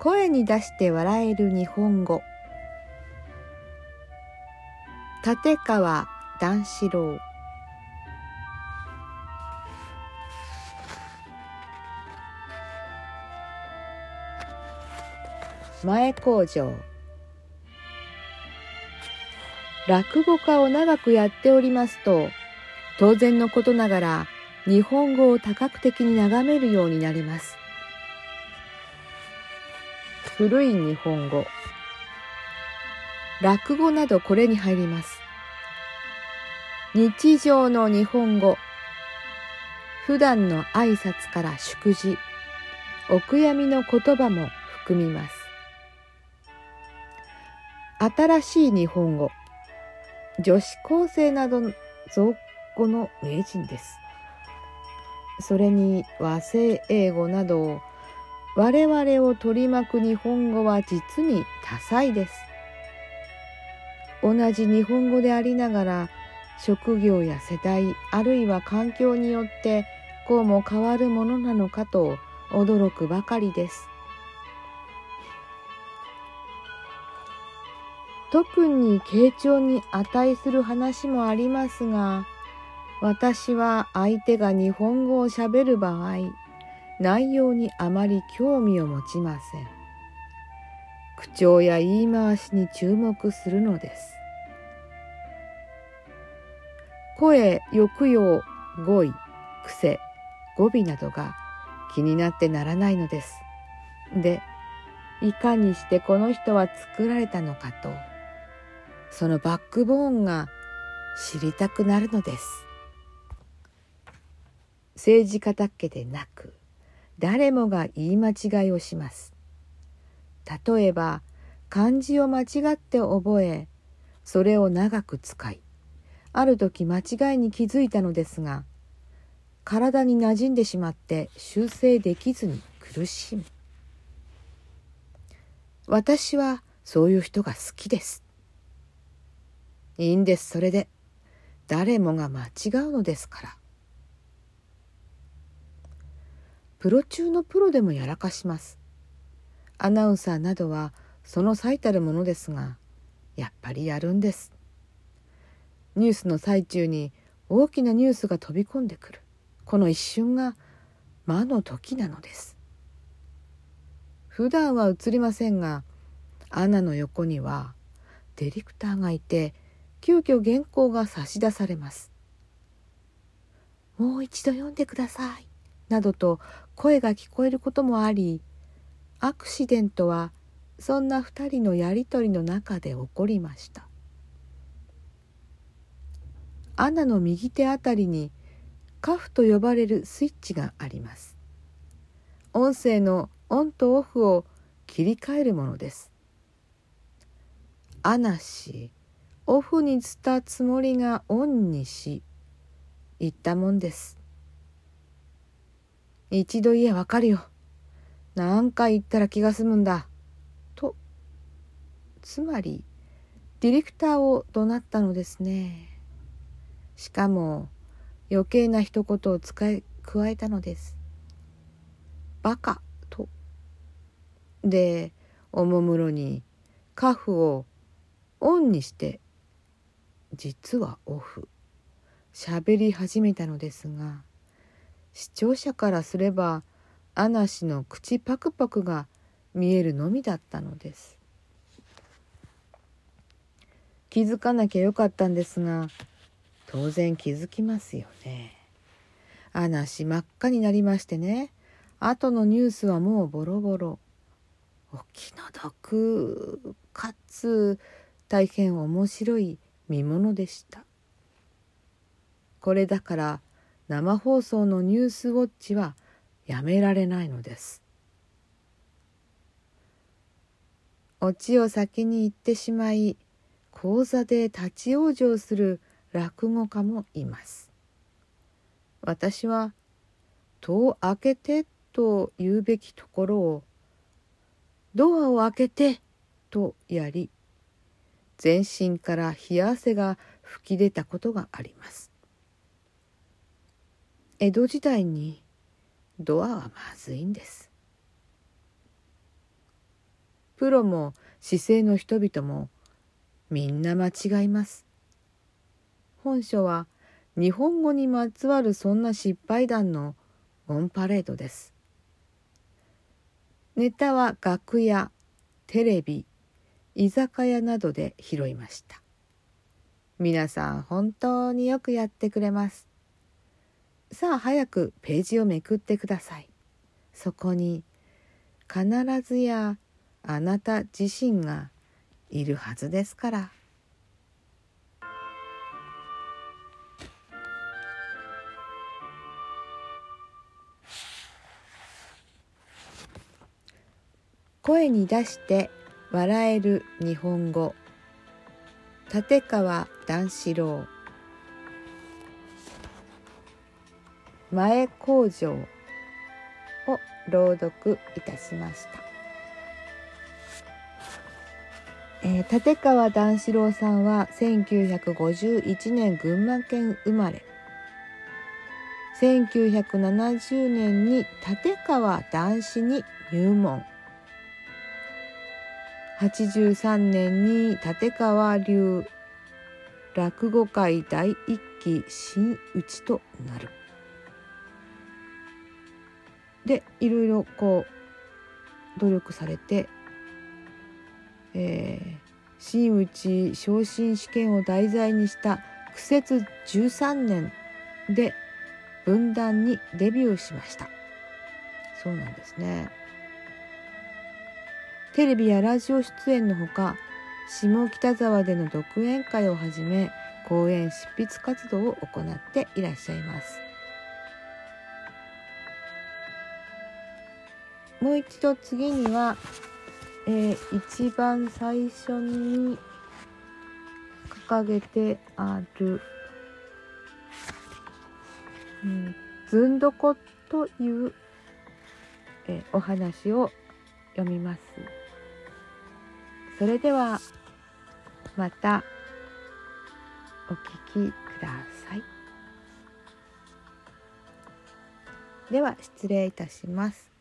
声に出して笑える日本語。立川談志郎。前工場。落語家を長くやっておりますと当然のことながら日本語を多角的に眺めるようになります。古い日本語。落語などこれに入ります。日常の日本語。普段の挨拶から祝辞。お悔やみの言葉も含みます。新しい日本語。女子高生など造語の名人です。それに和製英語など我々を取り巻く日本語は実に多彩です。同じ日本語でありながら職業や世代あるいは環境によってこうも変わるものなのかと驚くばかりです。特に傾聴に値する話もありますが、私は相手が日本語をしゃべる場合、内容にあまり興味を持ちません。口調や言い回しに注目するのです。声、抑揚、語彙、癖、語尾などが気になってならないのです。で、いかにしてこの人は作られたのかと。そのバックボーンが知りたくなるのです政治家だけでなく誰もが言い間違いをします。例えば漢字を間違って覚えそれを長く使いある時間違いに気づいたのですが体に馴染んでしまって修正できずに苦しむ。私はそういう人が好きです。いいんですそれで。誰もが間違うのですから。プロ中のプロでもやらかしますアナウンサーなどはその最たるものですがやっぱりやるんですニュースの最中に大きなニュースが飛び込んでくるこの一瞬が魔の時なのです普段は映りませんがアナの横にはディレクターがいて急遽原稿が差し出されます。もう一度読んでください。などと声が聞こえることもあり、アクシデントはそんな二人のやりとりの中で起こりました。アナの右手あたりにカフと呼ばれるスイッチがあります。音声のオンとオフを切り替えるものです。アナ氏オフにしたつもりがオンにし言ったもんです一度言えわかるよ。何回言ったら気が済むんだ。とつまりディレクターを怒鳴ったのですね。しかも余計な一言を使い加えたのです。バカ。と。でおもむろにカフをオンにして実はオフ。喋り始めたのですが視聴者からすればアナ氏の口パクパクが見えるのみだったのです。気づかなきゃよかったんですが当然気づきますよね。アナ氏真っ赤になりましてね。後のニュースはもうボロボロ。お気の毒かつ大変面白い見ものでした。これだから生放送のニュースウォッチはやめられないのです。オチを先に言ってしまい講座で立ち往生する落語家もいます。私は「戸を開けて」と言うべきところを「ドアを開けて」とやり全身から冷や汗が噴き出たことがあります。江戸時代にドアはまずいんですプロも姿勢の人々もみんな間違います。本書は日本語にまつわるそんな失敗談のオンパレードです。ネタは楽屋、テレビ、居酒屋などで拾いました。皆さん本当によくやってくれます。さあ早くページをめくってください。そこに必ずやあなた自身がいるはずですから。声に出して笑える日本語立川談志郎前工場を朗読いたしました、えー、立川談志郎さんは1951年群馬県生まれ。1970年に立川談志に入門。83年に立川流落語界第一期真打ちとなる。でいろいろこう努力されて、えー、真打昇進試験を題材にした苦節13年で分断にデビューしました。そうなんですね。テレビやラジオ出演のほか下北沢での独演会をはじめ講演執筆活動を行っていらっしゃいますもう一度次には、えー、一番最初に掲げてある、うん、ずんどこという、えー、お話を読みます。それではまたお聞きください。では失礼いたします。